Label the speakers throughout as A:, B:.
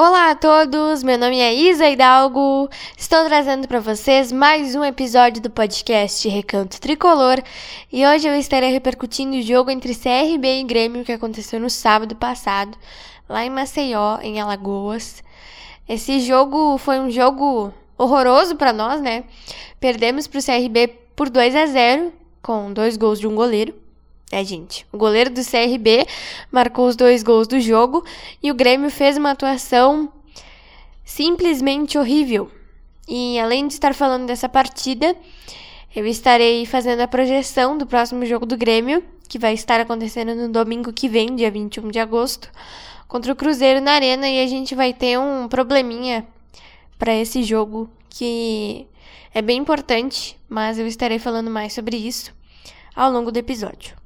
A: Olá a todos, meu nome é Isa Hidalgo. Estou trazendo para vocês mais um episódio do podcast Recanto Tricolor e hoje eu estarei repercutindo o jogo entre CRB e Grêmio que aconteceu no sábado passado, lá em Maceió, em Alagoas. Esse jogo foi um jogo horroroso para nós, né? Perdemos para o CRB por 2 a 0 com dois gols de um goleiro. É, gente. O goleiro do CRB marcou os dois gols do jogo e o Grêmio fez uma atuação simplesmente horrível. E além de estar falando dessa partida, eu estarei fazendo a projeção do próximo jogo do Grêmio, que vai estar acontecendo no domingo que vem, dia 21 de agosto, contra o Cruzeiro na Arena e a gente vai ter um probleminha para esse jogo que é bem importante, mas eu estarei falando mais sobre isso ao longo do episódio.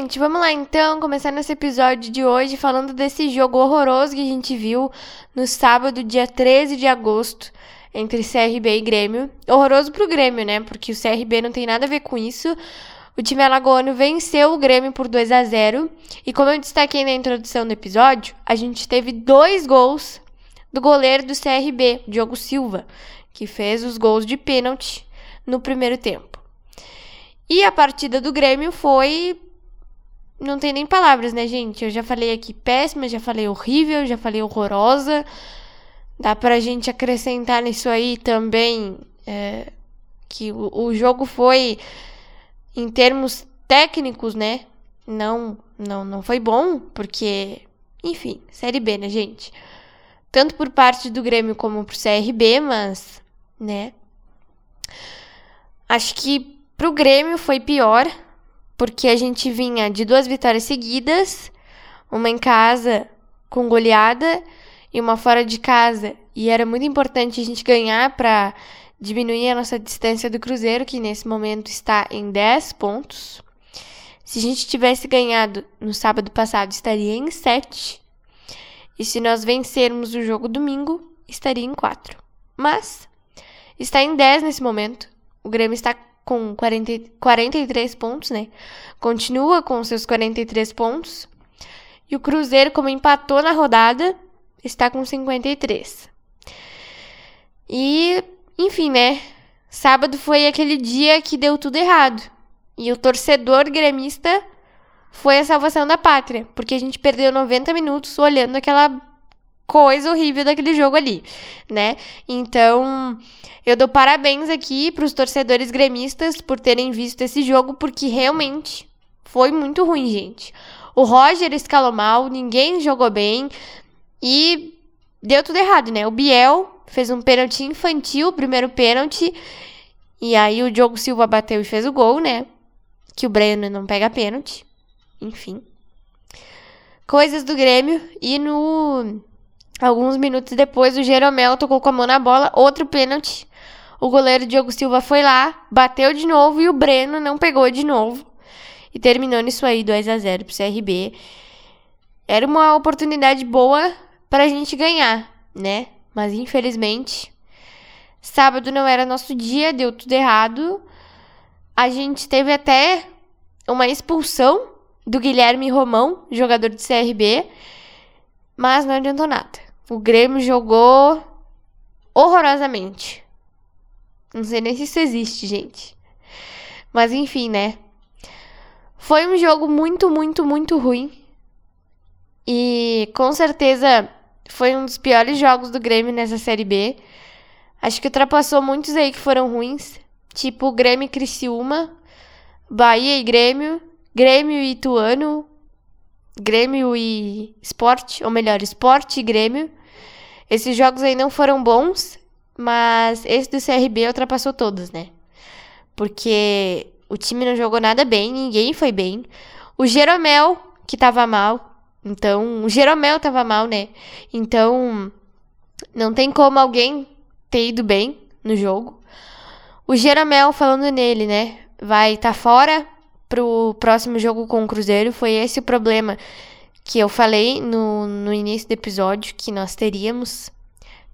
A: Gente, vamos lá então, começar nesse episódio de hoje falando desse jogo horroroso que a gente viu no sábado, dia 13 de agosto, entre CRB e Grêmio. Horroroso pro Grêmio, né? Porque o CRB não tem nada a ver com isso. O time alagoano venceu o Grêmio por 2 a 0 e como eu destaquei na introdução do episódio, a gente teve dois gols do goleiro do CRB, Diogo Silva, que fez os gols de pênalti no primeiro tempo. E a partida do Grêmio foi não tem nem palavras, né, gente? Eu já falei aqui péssima, já falei horrível, já falei horrorosa. Dá pra gente acrescentar nisso aí também é, que o, o jogo foi, em termos técnicos, né? Não, não, não foi bom, porque, enfim, Série B, né, gente? Tanto por parte do Grêmio como pro CRB, mas, né? Acho que pro Grêmio foi pior, porque a gente vinha de duas vitórias seguidas, uma em casa com goleada e uma fora de casa, e era muito importante a gente ganhar para diminuir a nossa distância do Cruzeiro, que nesse momento está em 10 pontos. Se a gente tivesse ganhado no sábado passado, estaria em 7. E se nós vencermos o jogo domingo, estaria em 4. Mas está em 10 nesse momento. O Grêmio está com 40, 43 pontos, né? Continua com seus 43 pontos. E o Cruzeiro, como empatou na rodada, está com 53. E, enfim, né? Sábado foi aquele dia que deu tudo errado. E o torcedor gremista foi a salvação da pátria, porque a gente perdeu 90 minutos olhando aquela coisa horrível daquele jogo ali, né? Então, eu dou parabéns aqui para os torcedores gremistas por terem visto esse jogo, porque realmente foi muito ruim, gente. O Roger escalou mal, ninguém jogou bem e deu tudo errado, né? O Biel fez um pênalti infantil, o primeiro pênalti, e aí o Diogo Silva bateu e fez o gol, né? Que o Breno não pega pênalti. Enfim. Coisas do Grêmio. E no Alguns minutos depois, o Jeromel tocou com a mão na bola, outro pênalti. O goleiro Diogo Silva foi lá, bateu de novo e o Breno não pegou de novo. E terminou nisso aí, 2 a 0 pro CRB. Era uma oportunidade boa pra gente ganhar, né? Mas infelizmente, sábado não era nosso dia, deu tudo errado. A gente teve até uma expulsão do Guilherme Romão, jogador do CRB, mas não adiantou nada. O Grêmio jogou horrorosamente. Não sei nem se isso existe, gente. Mas enfim, né? Foi um jogo muito, muito, muito ruim. E com certeza foi um dos piores jogos do Grêmio nessa Série B. Acho que ultrapassou muitos aí que foram ruins. Tipo Grêmio e Criciúma, Bahia e Grêmio, Grêmio e Ituano, Grêmio e Esporte, ou melhor, Esporte e Grêmio. Esses jogos aí não foram bons, mas esse do CRB ultrapassou todos, né? porque o time não jogou nada bem, ninguém foi bem. O Jeromel, que tava mal. Então, o Jeromel tava mal, né? Então, não tem como alguém ter ido bem no jogo. O Jeromel, falando nele, né? Vai estar tá fora pro próximo jogo com o Cruzeiro. Foi esse o problema que eu falei no, no início do episódio que nós teríamos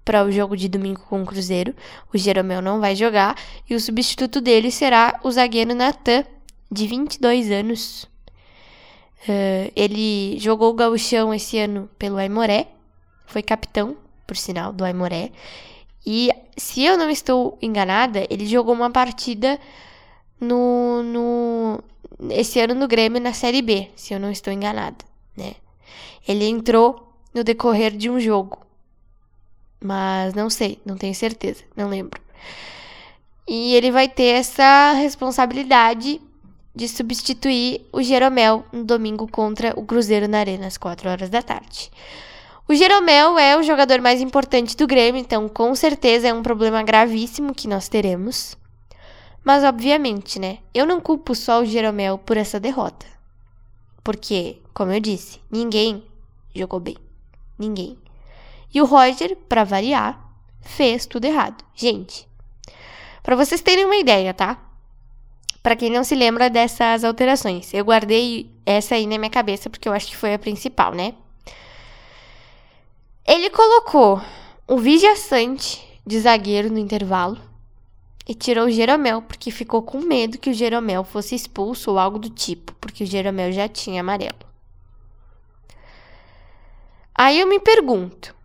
A: para o jogo de domingo com o Cruzeiro. O Jeromel não vai jogar e o substituto dele será o zagueiro Natan, de 22 anos. Uh, ele jogou o gauchão esse ano pelo Aimoré, foi capitão, por sinal, do Aimoré. E se eu não estou enganada, ele jogou uma partida no, no esse ano no Grêmio na Série B, se eu não estou enganada, né? Ele entrou no decorrer de um jogo. Mas não sei, não tenho certeza, não lembro. E ele vai ter essa responsabilidade de substituir o Jeromel no domingo contra o Cruzeiro na Arena às 4 horas da tarde. O Jeromel é o jogador mais importante do Grêmio, então com certeza é um problema gravíssimo que nós teremos. Mas obviamente, né? Eu não culpo só o Jeromel por essa derrota. Porque, como eu disse, ninguém jogou bem. Ninguém. E o Roger, para variar, fez tudo errado. Gente, para vocês terem uma ideia, tá? Para quem não se lembra dessas alterações, eu guardei essa aí na minha cabeça porque eu acho que foi a principal, né? Ele colocou o Vijaçante de zagueiro no intervalo e tirou o Jeromel porque ficou com medo que o Jeromel fosse expulso ou algo do tipo, porque o Jeromel já tinha amarelo. Aí eu me pergunto: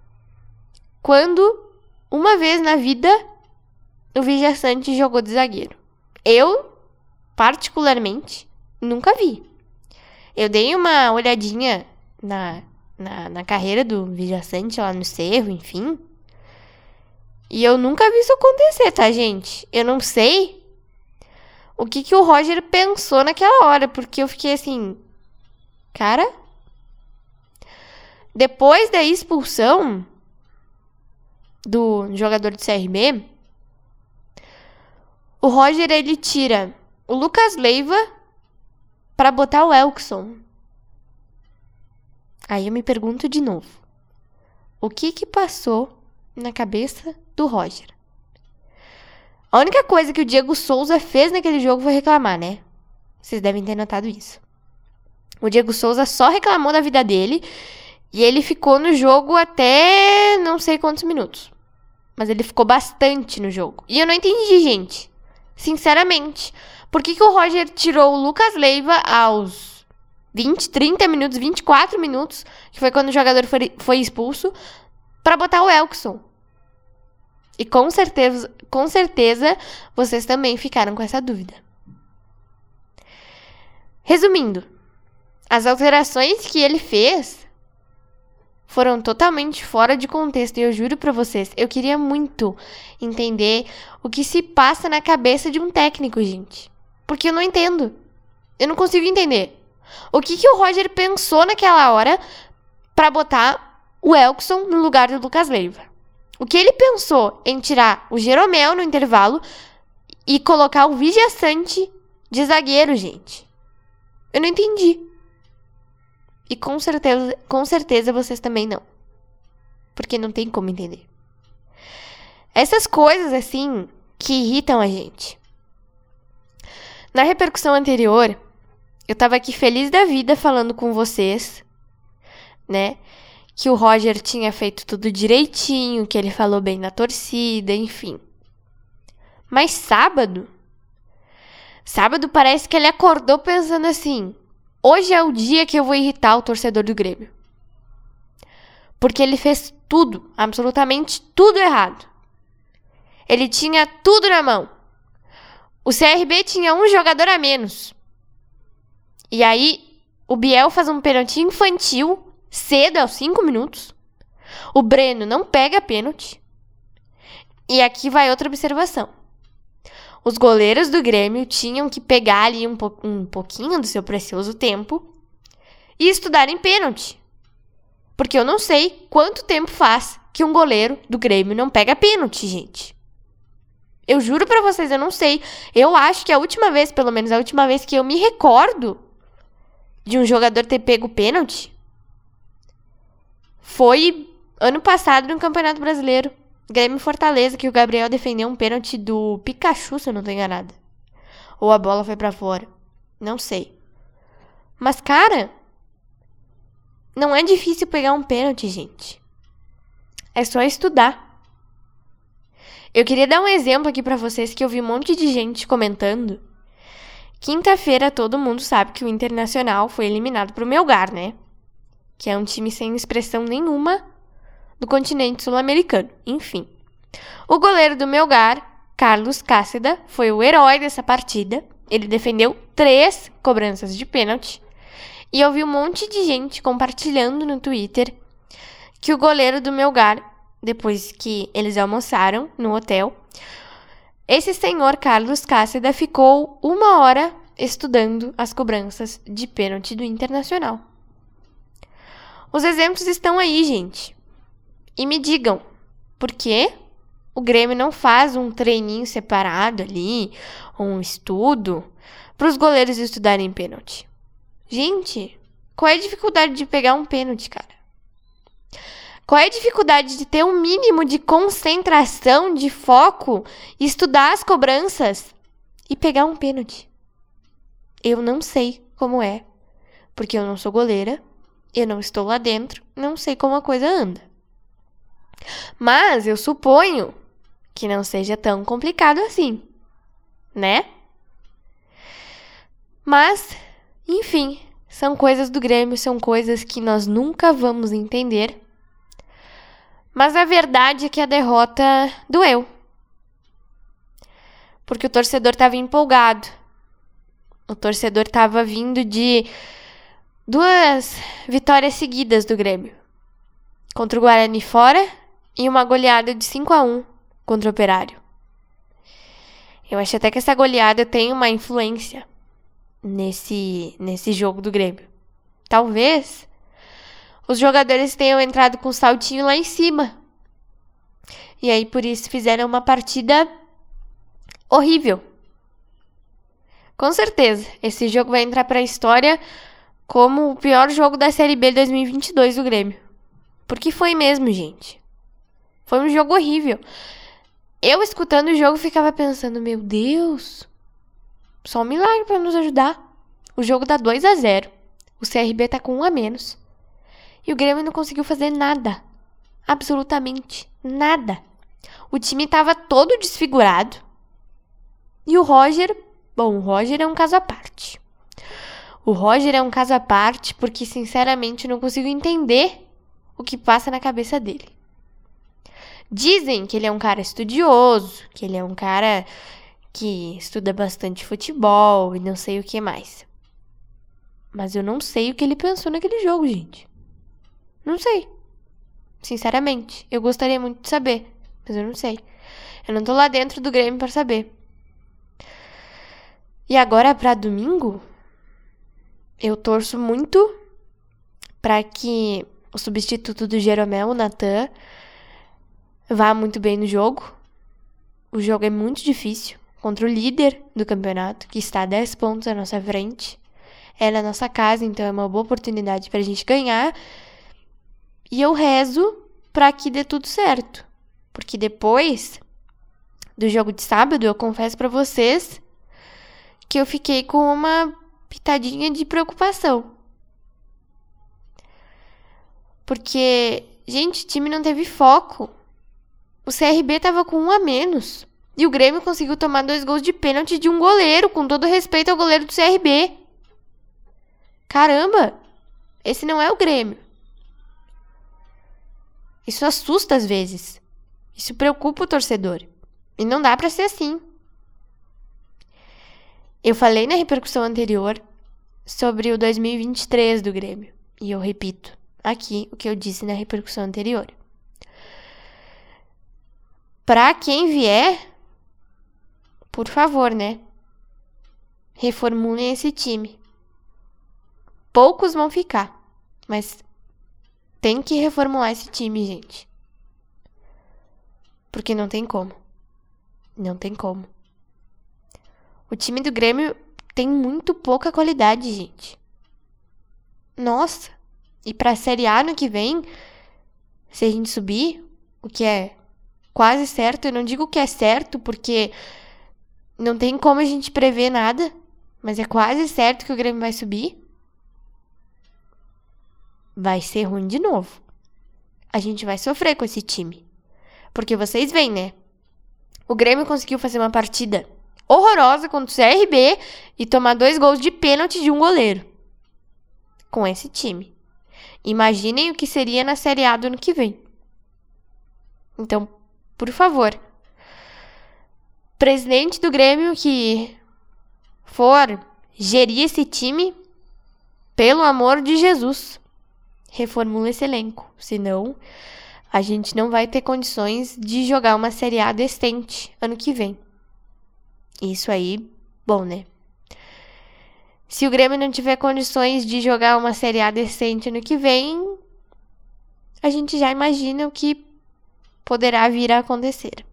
A: quando uma vez na vida o Vijaçante jogou de zagueiro? Eu, particularmente, nunca vi. Eu dei uma olhadinha na, na, na carreira do Vijaçante lá no Cerro, enfim. E eu nunca vi isso acontecer, tá, gente? Eu não sei o que, que o Roger pensou naquela hora, porque eu fiquei assim, cara, depois da expulsão do jogador de CRB, o Roger ele tira o Lucas Leiva para botar o Elkson. Aí eu me pergunto de novo: o que que passou na cabeça do Roger? A única coisa que o Diego Souza fez naquele jogo foi reclamar, né? Vocês devem ter notado isso. O Diego Souza só reclamou da vida dele e ele ficou no jogo até não sei quantos minutos. Mas ele ficou bastante no jogo. E eu não entendi, gente. Sinceramente. Por que, que o Roger tirou o Lucas Leiva aos 20, 30 minutos, 24 minutos, que foi quando o jogador foi, foi expulso, para botar o Elkson? E com certeza, com certeza, vocês também ficaram com essa dúvida. Resumindo, as alterações que ele fez foram totalmente fora de contexto e eu juro para vocês, eu queria muito entender o que se passa na cabeça de um técnico, gente. Porque eu não entendo. Eu não consigo entender. O que que o Roger pensou naquela hora para botar o Elkson no lugar do Lucas Leiva? O que ele pensou em tirar o Jeromel no intervalo e colocar o Vigiaçante de zagueiro, gente? Eu não entendi. E com certeza, com certeza vocês também não. Porque não tem como entender. Essas coisas assim que irritam a gente. Na repercussão anterior, eu tava aqui feliz da vida falando com vocês, né? Que o Roger tinha feito tudo direitinho, que ele falou bem na torcida, enfim. Mas sábado, sábado parece que ele acordou pensando assim: Hoje é o dia que eu vou irritar o torcedor do Grêmio. Porque ele fez tudo, absolutamente tudo errado. Ele tinha tudo na mão. O CRB tinha um jogador a menos. E aí, o Biel faz um pênalti infantil, cedo, aos 5 minutos. O Breno não pega pênalti. E aqui vai outra observação os goleiros do Grêmio tinham que pegar ali um, po um pouquinho do seu precioso tempo e estudar em pênalti. Porque eu não sei quanto tempo faz que um goleiro do Grêmio não pega pênalti, gente. Eu juro pra vocês, eu não sei. Eu acho que a última vez, pelo menos a última vez que eu me recordo de um jogador ter pego pênalti foi ano passado no Campeonato Brasileiro. Grêmio Fortaleza, que o Gabriel defendeu um pênalti do Pikachu, se eu não tô enganada. Ou a bola foi para fora. Não sei. Mas, cara, não é difícil pegar um pênalti, gente. É só estudar. Eu queria dar um exemplo aqui para vocês que eu vi um monte de gente comentando. Quinta-feira todo mundo sabe que o Internacional foi eliminado pro Melgar, né? Que é um time sem expressão nenhuma do continente sul-americano. Enfim. O goleiro do Melgar, Carlos Cáceda, foi o herói dessa partida. Ele defendeu três cobranças de pênalti. E eu vi um monte de gente compartilhando no Twitter que o goleiro do Melgar, depois que eles almoçaram no hotel, esse senhor Carlos Cáceda ficou uma hora estudando as cobranças de pênalti do Internacional. Os exemplos estão aí, gente. E me digam, por que o Grêmio não faz um treininho separado ali, um estudo, para os goleiros estudarem pênalti? Gente, qual é a dificuldade de pegar um pênalti, cara? Qual é a dificuldade de ter um mínimo de concentração, de foco, estudar as cobranças e pegar um pênalti? Eu não sei como é, porque eu não sou goleira, eu não estou lá dentro, não sei como a coisa anda. Mas eu suponho que não seja tão complicado assim, né? Mas, enfim, são coisas do Grêmio, são coisas que nós nunca vamos entender. Mas a verdade é que a derrota doeu. Porque o torcedor estava empolgado. O torcedor estava vindo de duas vitórias seguidas do Grêmio. Contra o Guarani fora e uma goleada de 5 a 1 contra o Operário. Eu acho até que essa goleada tem uma influência nesse, nesse jogo do Grêmio. Talvez os jogadores tenham entrado com saltinho lá em cima. E aí por isso fizeram uma partida horrível. Com certeza, esse jogo vai entrar para a história como o pior jogo da Série B 2022 do Grêmio. Porque foi mesmo, gente. Foi um jogo horrível. Eu escutando o jogo ficava pensando, meu Deus, só um milagre para nos ajudar. O jogo dá 2 a 0. O CRB tá com um a menos. E o Grêmio não conseguiu fazer nada. Absolutamente nada. O time tava todo desfigurado. E o Roger, bom, o Roger é um caso à parte. O Roger é um caso à parte porque, sinceramente, não consigo entender o que passa na cabeça dele. Dizem que ele é um cara estudioso, que ele é um cara que estuda bastante futebol e não sei o que mais. Mas eu não sei o que ele pensou naquele jogo, gente. Não sei. Sinceramente, eu gostaria muito de saber, mas eu não sei. Eu não tô lá dentro do Grêmio para saber. E agora para domingo, eu torço muito para que o substituto do Jeromel, o Natan, vá muito bem no jogo. O jogo é muito difícil contra o líder do campeonato, que está a 10 pontos à nossa frente. É na nossa casa, então é uma boa oportunidade para a gente ganhar. E eu rezo para que dê tudo certo. Porque depois do jogo de sábado, eu confesso para vocês que eu fiquei com uma pitadinha de preocupação. Porque, gente, o time não teve foco. O CRB tava com um a menos. E o Grêmio conseguiu tomar dois gols de pênalti de um goleiro, com todo respeito ao goleiro do CRB. Caramba! Esse não é o Grêmio. Isso assusta às vezes. Isso preocupa o torcedor. E não dá para ser assim. Eu falei na repercussão anterior sobre o 2023 do Grêmio. E eu repito aqui o que eu disse na repercussão anterior. Para quem vier, por favor, né? Reformulem esse time. Poucos vão ficar, mas tem que reformular esse time, gente. Porque não tem como. Não tem como. O time do Grêmio tem muito pouca qualidade, gente. Nossa. E pra Série A no que vem, se a gente subir, o que é quase certo, eu não digo que é certo porque não tem como a gente prever nada, mas é quase certo que o Grêmio vai subir. Vai ser ruim de novo. A gente vai sofrer com esse time. Porque vocês veem, né? O Grêmio conseguiu fazer uma partida horrorosa contra o CRB e tomar dois gols de pênalti de um goleiro. Com esse time. Imaginem o que seria na Série A do ano que vem. Então, por favor, presidente do Grêmio que for gerir esse time, pelo amor de Jesus, reformula esse elenco. Senão, a gente não vai ter condições de jogar uma Série A decente ano que vem. Isso aí, bom, né? Se o Grêmio não tiver condições de jogar uma Série A decente ano que vem, a gente já imagina o que poderá vir a acontecer.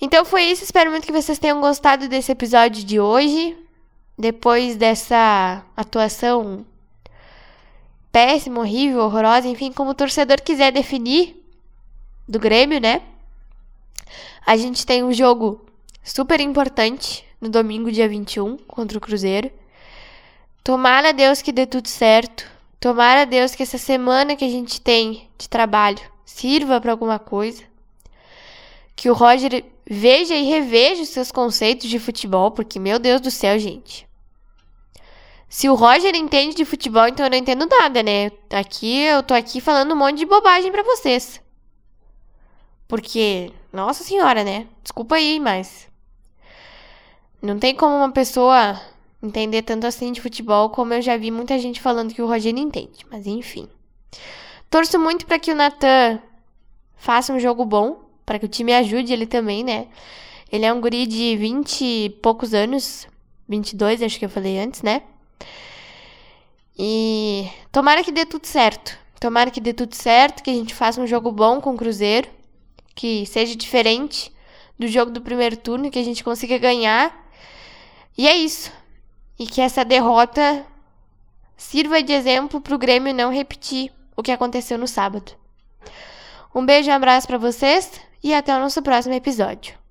A: Então foi isso, espero muito que vocês tenham gostado desse episódio de hoje. Depois dessa atuação péssima, horrível, horrorosa, enfim, como o torcedor quiser definir do Grêmio, né? A gente tem um jogo super importante no domingo, dia 21, contra o Cruzeiro. Tomara a Deus que dê tudo certo. Tomara a Deus que essa semana que a gente tem de trabalho sirva para alguma coisa. Que o Roger veja e reveja os seus conceitos de futebol, porque, meu Deus do céu, gente. Se o Roger entende de futebol, então eu não entendo nada, né? Aqui eu tô aqui falando um monte de bobagem para vocês. Porque, nossa senhora, né? Desculpa aí, mas não tem como uma pessoa entender tanto assim de futebol como eu já vi muita gente falando que o Rogério entende. Mas enfim. Torço muito para que o Natan faça um jogo bom, para que o time ajude ele também, né? Ele é um guri de 20 e poucos anos, 22, acho que eu falei antes, né? E tomara que dê tudo certo. Tomara que dê tudo certo, que a gente faça um jogo bom com o Cruzeiro, que seja diferente do jogo do primeiro turno, que a gente consiga ganhar e é isso. E que essa derrota sirva de exemplo para o Grêmio não repetir o que aconteceu no sábado. Um beijo e um abraço para vocês e até o nosso próximo episódio.